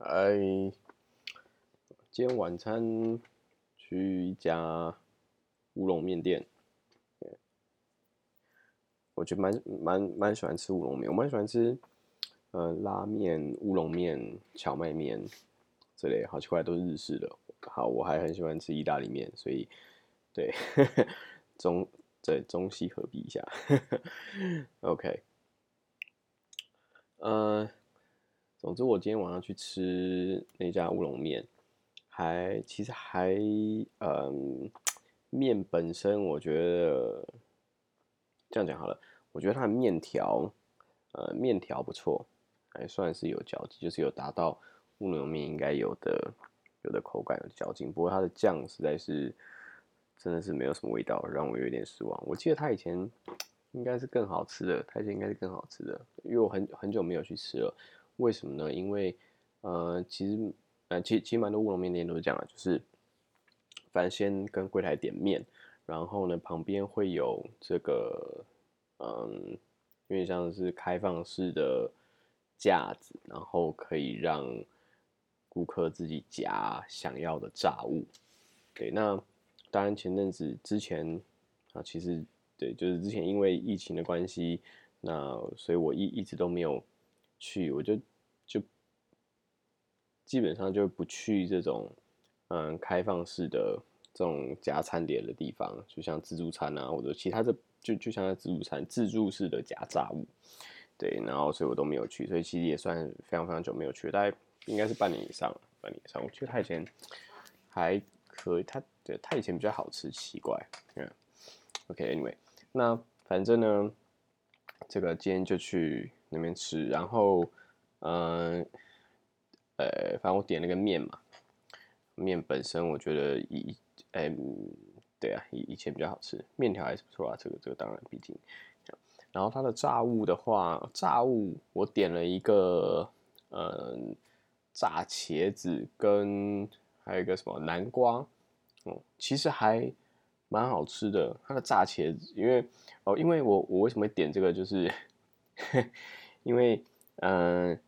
哎，今天晚餐去一家乌龙面店，我觉得蛮蛮蛮喜欢吃乌龙面，我蛮喜欢吃，呃，拉面、乌龙面、荞麦面这类，好奇怪都是日式的。好，我还很喜欢吃意大利面，所以对 中对中西合璧一下。OK，呃。总之，我今天晚上去吃那家乌龙面，还其实还嗯，面本身我觉得这样讲好了，我觉得它的面条，呃，面条不错，还算是有嚼劲，就是有达到乌龙面应该有的有的口感有嚼劲。不过它的酱实在是真的是没有什么味道，让我有点失望。我记得它以前应该是更好吃的，它以前应该是更好吃的，因为我很很久没有去吃了。为什么呢？因为，呃，其实，呃，其其实蛮多乌龙面店都是这样的，就是，反正先跟柜台点面，然后呢，旁边会有这个，嗯，有点像是开放式的架子，然后可以让顾客自己夹想要的炸物。对，那当然前阵子之前啊，其实对，就是之前因为疫情的关系，那所以我一一直都没有去，我就。就基本上就不去这种，嗯，开放式的这种夹餐点的地方，就像自助餐啊，或者其他的，就就像自助餐自助式的夹炸物，对，然后所以我都没有去，所以其实也算非常非常久没有去，大概应该是半年以上，半年以上。我觉得他以前还可以，他对他以前比较好吃，奇怪，嗯，OK，Anyway，那反正呢，这个今天就去那边吃，然后，嗯。呃，反正我点了个面嘛，面本身我觉得以，哎，对啊，以以前比较好吃，面条还是不错啊，这个这个当然毕竟。然后它的炸物的话，炸物我点了一个，嗯，炸茄子跟还有一个什么南瓜，哦，其实还蛮好吃的。它的炸茄子，因为哦，因为我我为什么会点这个，就是 因为嗯。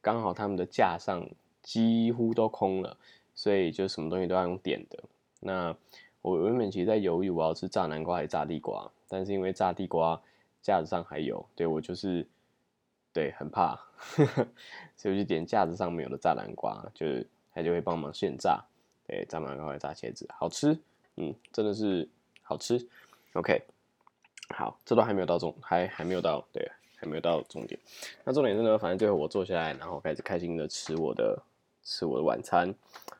刚好他们的架上几乎都空了，所以就什么东西都要用点的。那我原本其实在犹豫我要吃炸南瓜还是炸地瓜，但是因为炸地瓜架子上还有，对我就是对很怕，所以我就点架子上没有的炸南瓜，就是他就会帮忙现炸，对炸南瓜或炸茄子，好吃，嗯，真的是好吃。OK，好，这都还没有到中，还还没有到，对。还没有到重点，那重点是呢，反正最后我坐下来，然后开始开心的吃我的吃我的晚餐，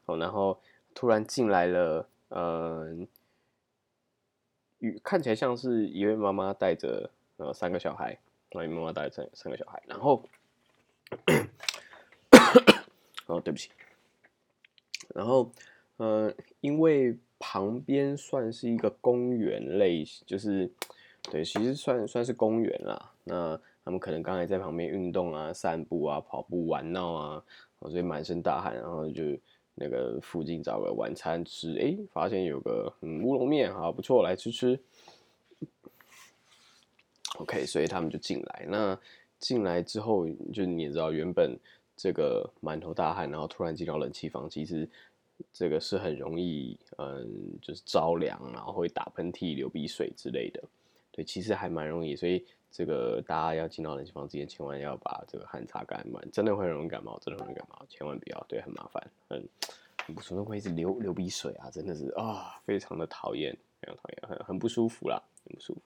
哦，然后突然进来了，嗯，看起来像是一位妈妈带着呃三个小孩，一位妈妈带着三三个小孩，然后，哦，对不起，然后，呃，因为旁边算是一个公园类，就是对，其实算算是公园啦，那。他们可能刚才在旁边运动啊、散步啊、跑步玩闹啊，所以满身大汗，然后就那个附近找个晚餐吃，哎，发现有个嗯乌龙面，好不错，来吃吃。OK，所以他们就进来。那进来之后，就你也知道，原本这个满头大汗，然后突然进到冷气房，其实这个是很容易，嗯，就是着凉，然后会打喷嚏、流鼻水之类的。对，其实还蛮容易，所以。这个大家要进到冷气房之前，千万要把这个汗擦干，不然真的会容易感冒，真的容易感冒，千万不要，对，很麻烦，很很不舒服，会一直流流鼻水啊，真的是啊，非常的讨厌，非常讨厌，很很不舒服啦，很不舒服。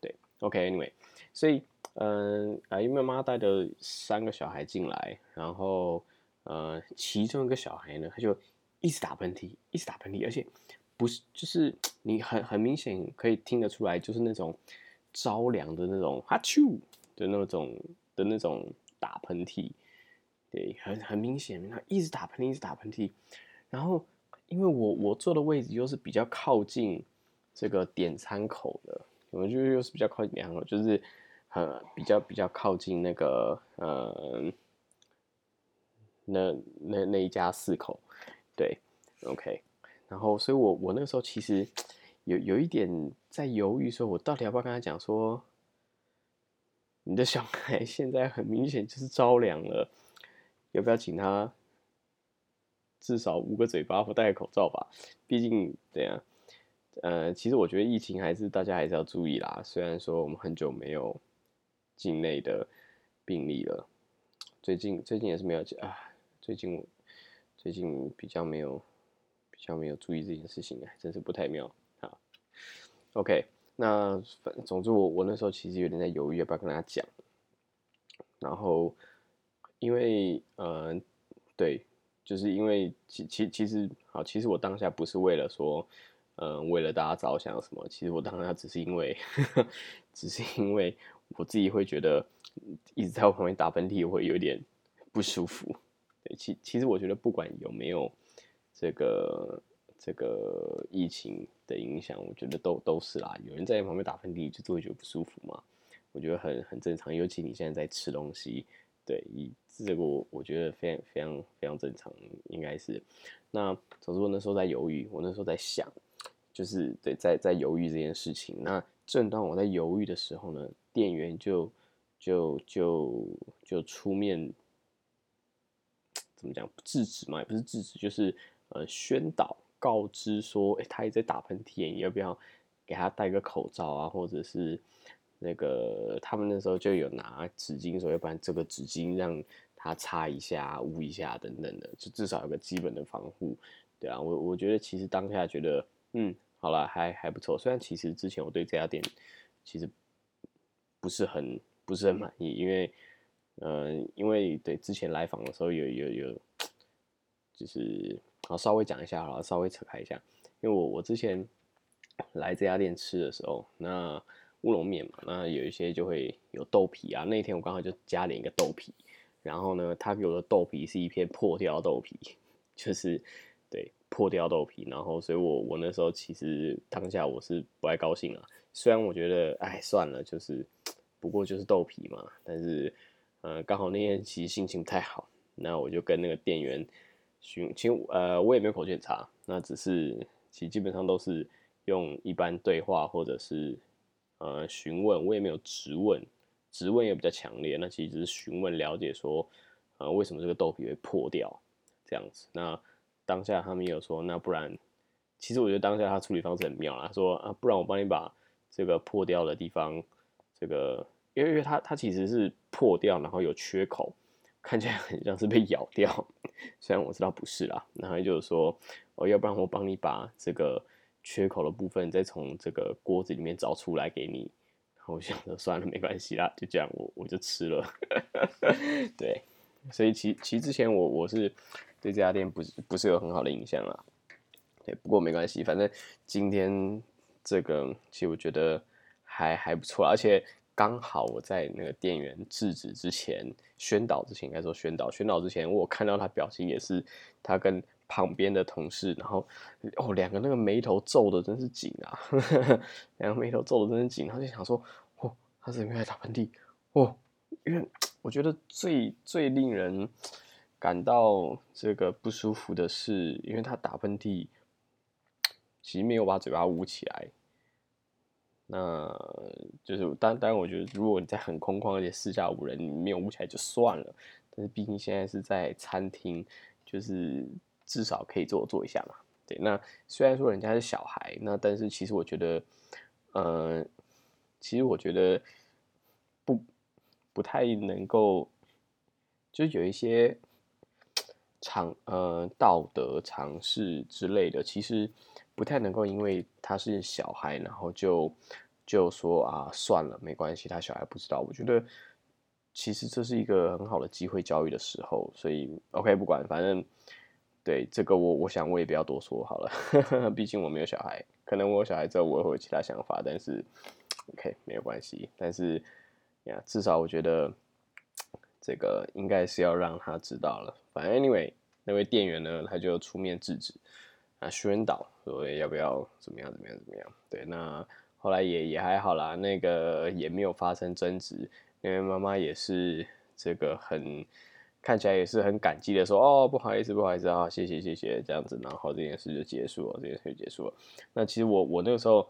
对，OK，Anyway，所以嗯啊，因为妈妈带着三个小孩进来，然后呃，其中一个小孩呢，他就一直打喷嚏，一直打喷嚏，而且不是，就是你很很明显可以听得出来，就是那种。着凉的那种哈啾的那种的那种打喷嚏，对，很很明显，他一直打喷嚏，一直打喷嚏。然后，因为我我坐的位置又是比较靠近这个点餐口的，我就又是比较靠近点餐口，就是呃比较比较靠近那个呃那那那一家四口，对，OK。然后，所以我我那个时候其实。有有一点在犹豫，说我到底要不要跟他讲说，你的小孩现在很明显就是着凉了，要不要请他至少捂个嘴巴或戴个口罩吧。毕竟，对啊，呃，其实我觉得疫情还是大家还是要注意啦。虽然说我们很久没有境内的病例了，最近最近也是没有啊，最近最近比较没有比较没有注意这件事情，还真是不太妙。OK，那反总之我我那时候其实有点在犹豫要不要跟大家讲，然后因为呃对。就是因为其其其实好，其实我当下不是为了说，嗯，为了大家着想什么，其实我当下只是因为，只是因为我自己会觉得一直在我旁边打喷嚏会有点不舒服。对，其其实我觉得不管有没有这个这个疫情的影响，我觉得都都是啦。有人在旁边打喷嚏，就是会觉得不舒服嘛，我觉得很很正常。尤其你现在在吃东西。对，这个我我觉得非常非常非常正常，应该是。那总之我那时候在犹豫，我那时候在想，就是对，在在犹豫这件事情。那正当我在犹豫的时候呢，店员就就就就出面，怎么讲？制止嘛，也不是制止，就是呃宣导告知说，哎，他也在打喷嚏，你要不要给他戴个口罩啊，或者是。那个他们那时候就有拿纸巾说，要不然这个纸巾让他擦一下、捂一下等等的，就至少有个基本的防护，对啊。我我觉得其实当下觉得，嗯，好了，还还不错。虽然其实之前我对这家店其实不是很不是很满意，因为，嗯，因为对之前来访的时候有有有，就是好稍微讲一下好了，稍微扯开一下，因为我我之前来这家店吃的时候，那。乌龙面嘛，那有一些就会有豆皮啊。那天我刚好就加了一个豆皮，然后呢，他给我的豆皮是一片破掉豆皮，就是对破掉豆皮。然后，所以我我那时候其实当下我是不太高兴啊。虽然我觉得哎算了，就是不过就是豆皮嘛。但是呃，刚好那天其实心情不太好，那我就跟那个店员询，其实呃我也没有口检查，那只是其实基本上都是用一般对话或者是。呃，询问我也没有直问，直问也比较强烈。那其实只是询问了解说，呃，为什么这个豆皮会破掉这样子？那当下他们也有说，那不然，其实我觉得当下他处理方式很妙啦，说啊，不然我帮你把这个破掉的地方，这个，因为因为它它其实是破掉，然后有缺口，看起来很像是被咬掉，虽然我知道不是啦。然后就是说，哦，要不然我帮你把这个。缺口的部分再从这个锅子里面找出来给你，然后我想着算了，没关系啦，就这样，我我就吃了。对，所以其其实之前我我是对这家店不是不是有很好的印象啦。对，不过没关系，反正今天这个其实我觉得还还不错，而且刚好我在那个店员制止之前、宣导之前，应该说宣导宣导之前，我看到他表情也是他跟。旁边的同事，然后哦，两个那个眉头皱的真是紧啊，两个眉头皱的真是紧，他就想说，哦，他是因为打喷嚏，哦，因为我觉得最最令人感到这个不舒服的是，因为他打喷嚏，其实没有把嘴巴捂起来，那就是当当然，我觉得如果你在很空旷而且四下无人，你没有捂起来就算了，但是毕竟现在是在餐厅，就是。至少可以做做一下嘛，对。那虽然说人家是小孩，那但是其实我觉得，呃，其实我觉得不不太能够，就是有一些常呃道德常识之类的，其实不太能够因为他是小孩，然后就就说啊算了，没关系，他小孩不知道。我觉得其实这是一个很好的机会教育的时候，所以 OK 不管，反正。对这个我我想我也不要多说好了，毕竟我没有小孩，可能我有小孩之后我会有其他想法，但是 OK 没有关系，但是呀至少我觉得这个应该是要让他知道了。反正 Anyway 那位店员呢他就出面制止啊宣导说要不要怎么样怎么样怎么样。对，那后来也也还好啦，那个也没有发生争执，因为妈妈也是这个很。看起来也是很感激的说哦，不好意思，不好意思啊，谢谢谢谢这样子，然后这件事就结束了，这件事就结束了。那其实我我那个时候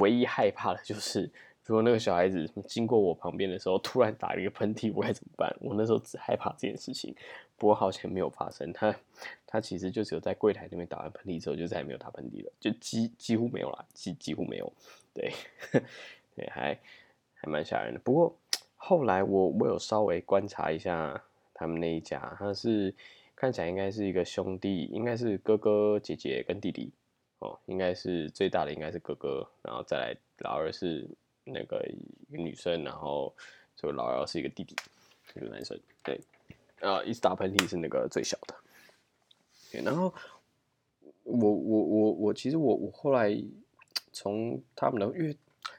唯一害怕的就是 如果那个小孩子经过我旁边的时候，突然打了一个喷嚏，我该怎么办？我那时候只害怕这件事情，不过好像没有发生。他他其实就只有在柜台那边打完喷嚏之后，就再也没有打喷嚏了，就几几乎没有了，几几乎没有。对，对，还还蛮吓人的。不过后来我我有稍微观察一下他们那一家，他是看起来应该是一个兄弟，应该是哥哥姐姐跟弟弟哦，应该是最大的应该是哥哥，然后再来老二是。那个一个女生，然后就老二是一个弟弟，一个男生，对，啊，一直打喷嚏是那个最小的，对，然后我我我我其实我我后来从他们的，因为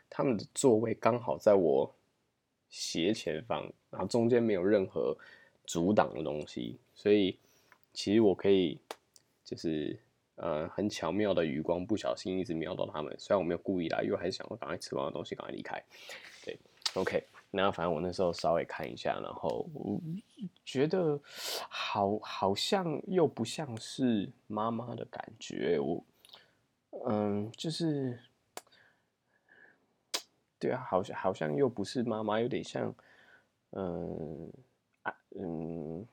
他们的座位刚好在我斜前方，然后中间没有任何阻挡的东西，所以其实我可以就是。呃，很巧妙的余光，不小心一直瞄到他们。虽然我没有故意啦，因为还是想要赶快吃完的东西，赶快离开。对，OK。那反正我那时候稍微看一下，然后觉得好，好像又不像是妈妈的感觉。我，嗯，就是，对啊，好像好像又不是妈妈，有点像，嗯，啊，嗯，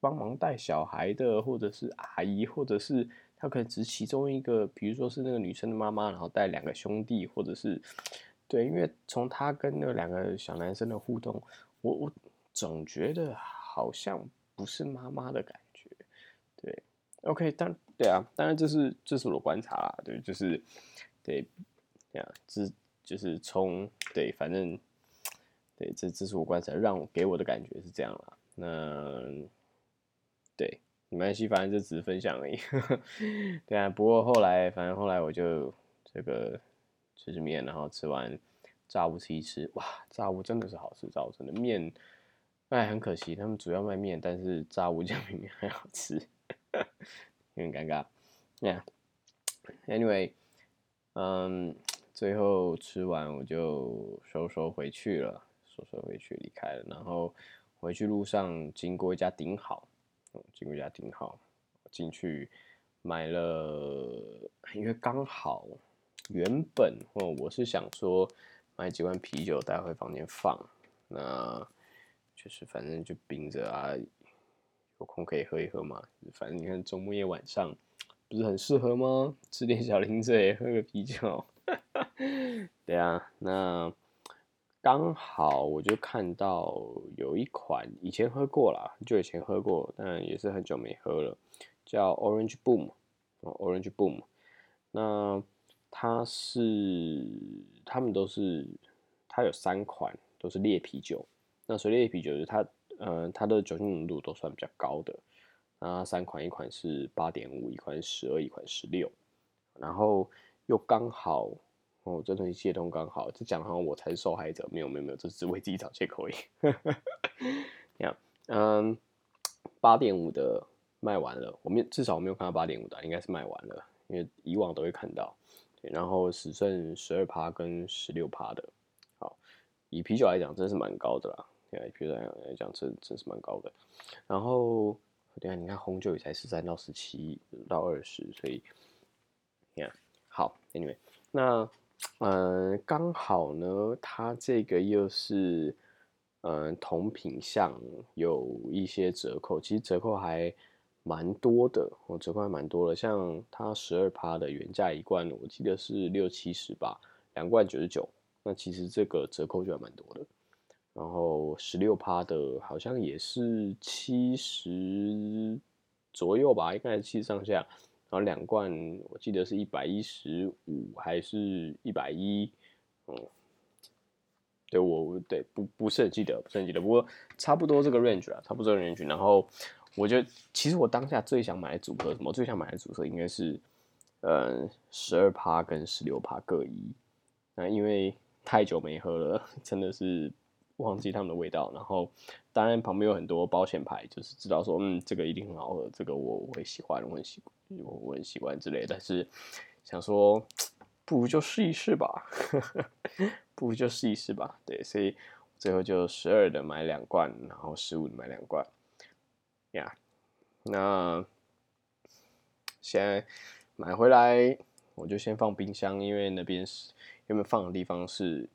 帮忙带小孩的，或者是阿姨，或者是。他可能只是其中一个，比如说是那个女生的妈妈，然后带两个兄弟，或者是对，因为从他跟那两个小男生的互动，我我总觉得好像不是妈妈的感觉。对，OK，但对啊，当然这是这是我观察啦，对，就是对，这样，这就是从对，反正对，这这是我观察，让给我的感觉是这样啦。那对。没关系，反正就只是分享而已。对啊，不过后来，反正后来我就这个吃吃面，然后吃完炸物吃一吃，哇，炸物真的是好吃，炸物真的面，哎，很可惜他们主要卖面，但是炸物酱 比面还好吃，有点尴尬。Yeah，Anyway，嗯，最后吃完我就收收回去了，收收回去离开了，然后回去路上经过一家顶好。经过一家挺好，进去买了，因为刚好原本哦，我是想说买几罐啤酒带回房间放，那就是反正就冰着啊，有空可以喝一喝嘛。反正你看周末夜晚上不是很适合吗？吃点小零嘴，喝个啤酒，对啊，那。刚好我就看到有一款以前喝过了，就以前喝过，但也是很久没喝了，叫 Orange Boom。哦，Orange Boom。那它是他们都是它有三款都是烈啤酒，那所以烈啤酒是它呃它的酒精浓度都算比较高的。那三款，一款是八点五，一款十二，一款十六，然后又刚好。哦，这东西接通刚好，这讲好像我才是受害者，没有没有没有，这是为自己找借口而已。这样，嗯，八点五的卖完了，我们至少我没有看到八点五的，应该是卖完了，因为以往都会看到。对然后只剩十二趴跟十六趴的，好，以啤酒来讲，真是蛮高的啦。对，啤酒来讲，真真是蛮高的。然后，对啊，你看红酒也才十三到十七到二十，所以，你看，好，Anyway，那。嗯，刚好呢，它这个又是嗯同品相有一些折扣，其实折扣还蛮多的，哦，折扣还蛮多的。像它十二趴的原价一罐，我记得是六七十吧，两罐九十九，那其实这个折扣就还蛮多的。然后十六趴的好像也是七十左右吧，应该是七十上下。然后两罐，我记得是一百一十五还是一百一，嗯，对我对不不是很记得，不是很记得，不过差不多这个 range 啊，差不多这个 range。然后我觉得，其实我当下最想买的组合，什么最想买的组合应该是，呃，十二趴跟十六趴各一。那因为太久没喝了，真的是。忘记他们的味道，然后当然旁边有很多保险牌，就是知道说，嗯，这个一定很好喝，这个我我会喜欢，我很喜我我很喜欢之类。但是想说，不如就试一试吧，不如就试一试吧。对，所以最后就十二的买两罐，然后十五的买两罐。呀，那现在买回来我就先放冰箱，因为那边是原本放的地方是。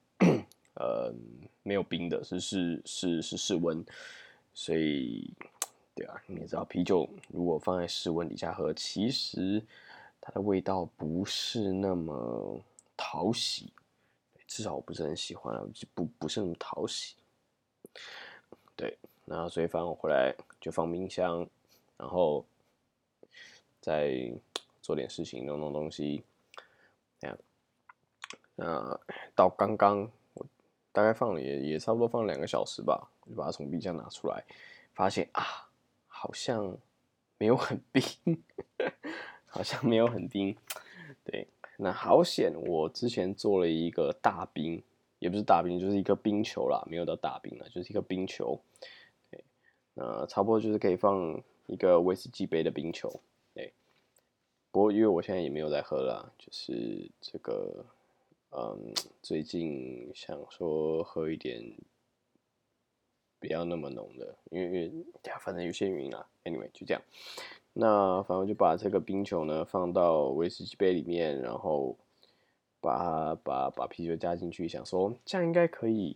呃没有冰的，是是是是室温，所以对啊，你也知道啤酒如果放在室温底下喝，其实它的味道不是那么讨喜，至少我不是很喜欢，不不是那么讨喜。对，那所以反正我回来就放冰箱，然后再做点事情，弄弄东西，这样。那到刚刚大概放了也也差不多放两个小时吧，就把它从冰箱拿出来，发现啊，好像没有很冰，好像没有很冰。对，那好险，我之前做了一个大冰。也不是大冰，就是一个冰球啦，没有到大冰了，就是一个冰球。对，那差不多就是可以放一个威士忌杯的冰球。对，不过因为我现在也没有在喝了，就是这个，嗯，最近想说喝一点不要那么浓的，因为反正有些原因啦。Anyway，就这样。那反正就把这个冰球呢放到威士忌杯里面，然后。把把把啤酒加进去，想说这样应该可以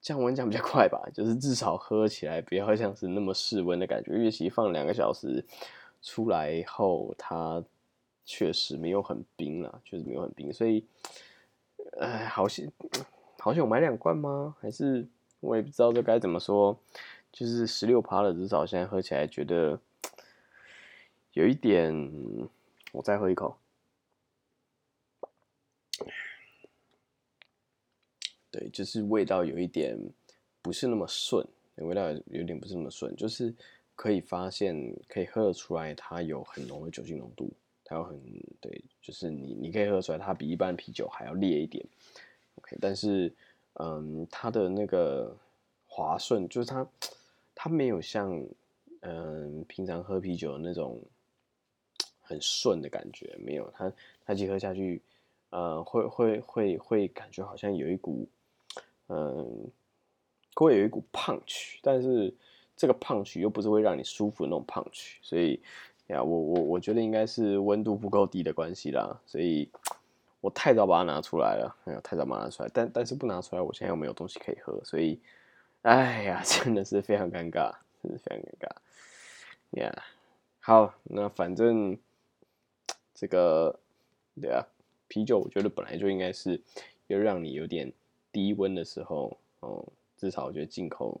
降温降比较快吧，就是至少喝起来不要像是那么室温的感觉。因为其实放两个小时出来后，它确实没有很冰了，确实没有很冰。所以，哎，好像好像，我买两罐吗？还是我也不知道这该怎么说。就是十六趴了，至少现在喝起来觉得有一点。我再喝一口。对，就是味道有一点不是那么顺，味道有点不是那么顺，就是可以发现，可以喝得出来，它有很浓的酒精浓度，它有很对，就是你你可以喝出来，它比一般啤酒还要烈一点。OK，但是嗯，它的那个滑顺，就是它它没有像嗯平常喝啤酒的那种很顺的感觉，没有，它它其实喝下去，呃，会会会会感觉好像有一股。嗯，会有一股 punch，但是这个 punch 又不是会让你舒服的那种 punch，所以呀，我我我觉得应该是温度不够低的关系啦，所以我太早把它拿出来了，哎呀，太早把它拿出来，但但是不拿出来，我现在又没有东西可以喝，所以，哎呀，真的是非常尴尬，真的非常尴尬，呀，好，那反正这个对啊，啤酒我觉得本来就应该是要让你有点。低温的时候，哦，至少我觉得进口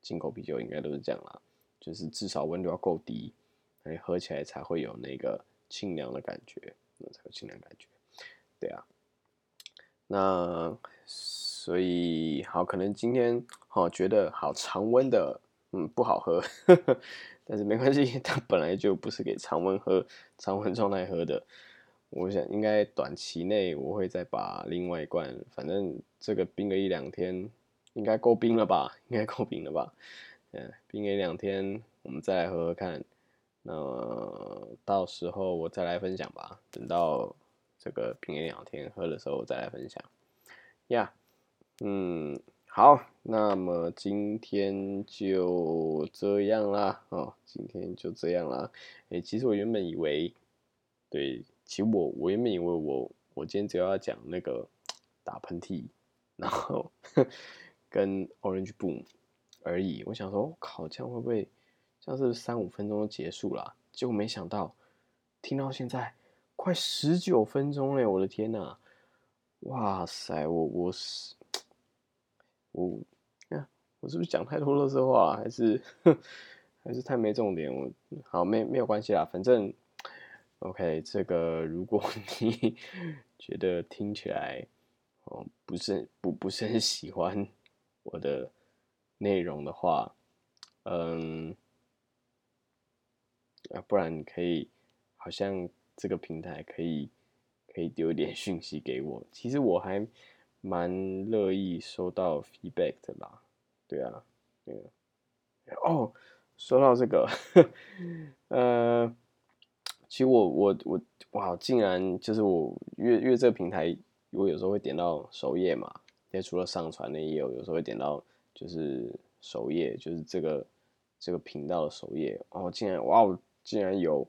进口啤酒应该都是这样啦，就是至少温度要够低，你喝起来才会有那个清凉的感觉，那才有清凉感觉。对啊，那所以好，可能今天好觉得好常温的，嗯，不好喝，但是没关系，它本来就不是给常温喝、常温状态喝的。我想应该短期内我会再把另外一罐，反正这个冰个一两天，应该够冰了吧？应该够冰了吧？嗯，冰个一两天，我们再来喝喝看。那到时候我再来分享吧。等到这个平安两天喝的时候我再来分享。呀，嗯，好，那么今天就这样啦。哦，今天就这样啦。哎，其实我原本以为，对。其实我我原本以为我我今天只要讲那个打喷嚏，然后 跟 Orange Boom 而已。我想说，我靠，这样会不会像是三五分钟就结束了？结果没想到，听到现在快十九分钟嘞！我的天呐，哇塞，我我是我呀，我是不是讲太多乐色话，还是还是太没重点？我好没没有关系啦，反正。OK，这个如果你 觉得听起来哦不是不不是很喜欢我的内容的话，嗯，啊，不然你可以好像这个平台可以可以丢一点 讯息给我，其实我还蛮乐意收到 feedback 的啦，对啊，对啊，哦，说到这个，呃。其实我我我哇，竟然就是我因为因为这个平台，我有时候会点到首页嘛，也除了上传的也有，有时候会点到就是首页，就是这个这个频道的首页哦，竟然哇，竟然有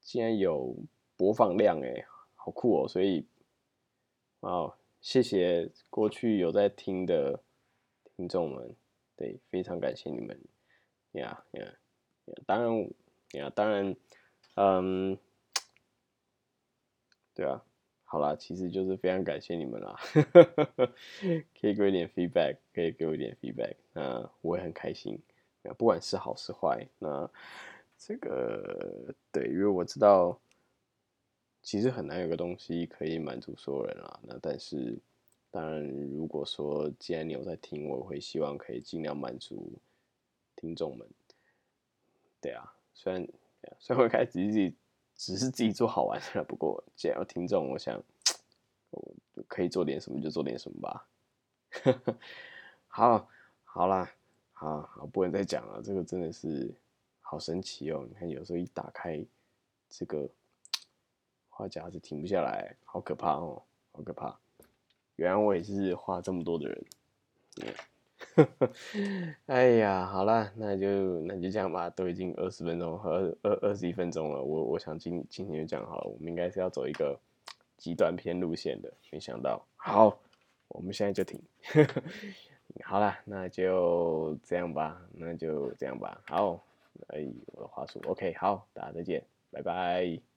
竟然有播放量哎，好酷哦！所以哇，谢谢过去有在听的听众们，对，非常感谢你们，呀呀，当然呀，当然，嗯，对啊，好啦，其实就是非常感谢你们啦，可以给我一点 feedback，可以给我一点 feedback，那我也很开心，不管是好是坏，那这个对，因为我知道。其实很难有个东西可以满足所有人啊。那但是，当然，如果说既然你有在听，我会希望可以尽量满足听众们。对啊，虽然虽然我开始自己只是自己做好玩的，不过既然有听众，我想我可以做点什么就做点什么吧。好，好啦，好，好，不能再讲了。这个真的是好神奇哦！你看，有时候一打开这个。画夹子停不下来，好可怕哦，好可怕！原来我也是画这么多的人。哎呀，好了，那就那就这样吧，都已经二十分钟和二二十一分钟了，我我想今今天就讲好了。我们应该是要走一个极端偏路线的，没想到。好，我们现在就停。好了，那就这样吧，那就这样吧。好，哎，我的话术 OK，好，大家再见，拜拜。